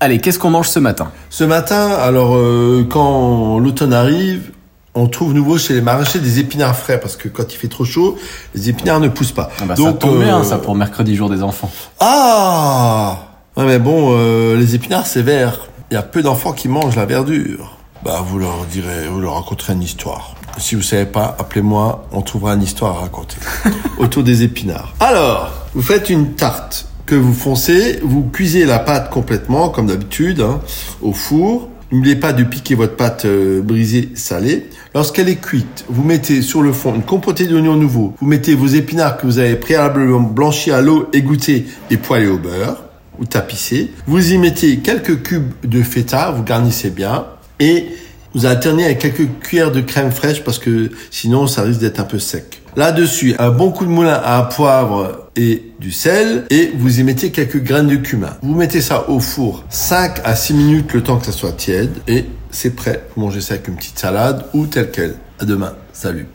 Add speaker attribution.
Speaker 1: Allez, qu'est-ce qu'on mange ce matin?
Speaker 2: Ce matin, alors euh, quand l'automne arrive, on trouve nouveau chez les maraîchers des épinards frais parce que quand il fait trop chaud, les épinards ne poussent pas.
Speaker 1: ah bah, Ça tombe bien, ça, pour mercredi jour des enfants.
Speaker 2: Ah Ouais, mais bon, euh, les épinards, c'est vert. Il y a peu d'enfants qui mangent la verdure. Bah, vous leur direz, vous leur raconterez une histoire. Si vous savez pas, appelez-moi, on trouvera une histoire à raconter. Autour des épinards. Alors, vous faites une tarte que vous foncez, vous cuisez la pâte complètement, comme d'habitude, hein, au four. N'oubliez pas de piquer votre pâte euh, brisée salée. Lorsqu'elle est cuite, vous mettez sur le fond une compotée d'oignons nouveaux. Vous mettez vos épinards que vous avez préalablement blanchis à l'eau, égoutter et poêlés au beurre ou tapissés. Vous y mettez quelques cubes de feta, vous garnissez bien et vous alternez avec quelques cuillères de crème fraîche parce que sinon ça risque d'être un peu sec. Là-dessus, un bon coup de moulin à poivre et du sel et vous y mettez quelques graines de cumin. Vous mettez ça au four 5 à 6 minutes le temps que ça soit tiède et c'est prêt. Vous mangez ça avec une petite salade ou tel quel. À demain. Salut.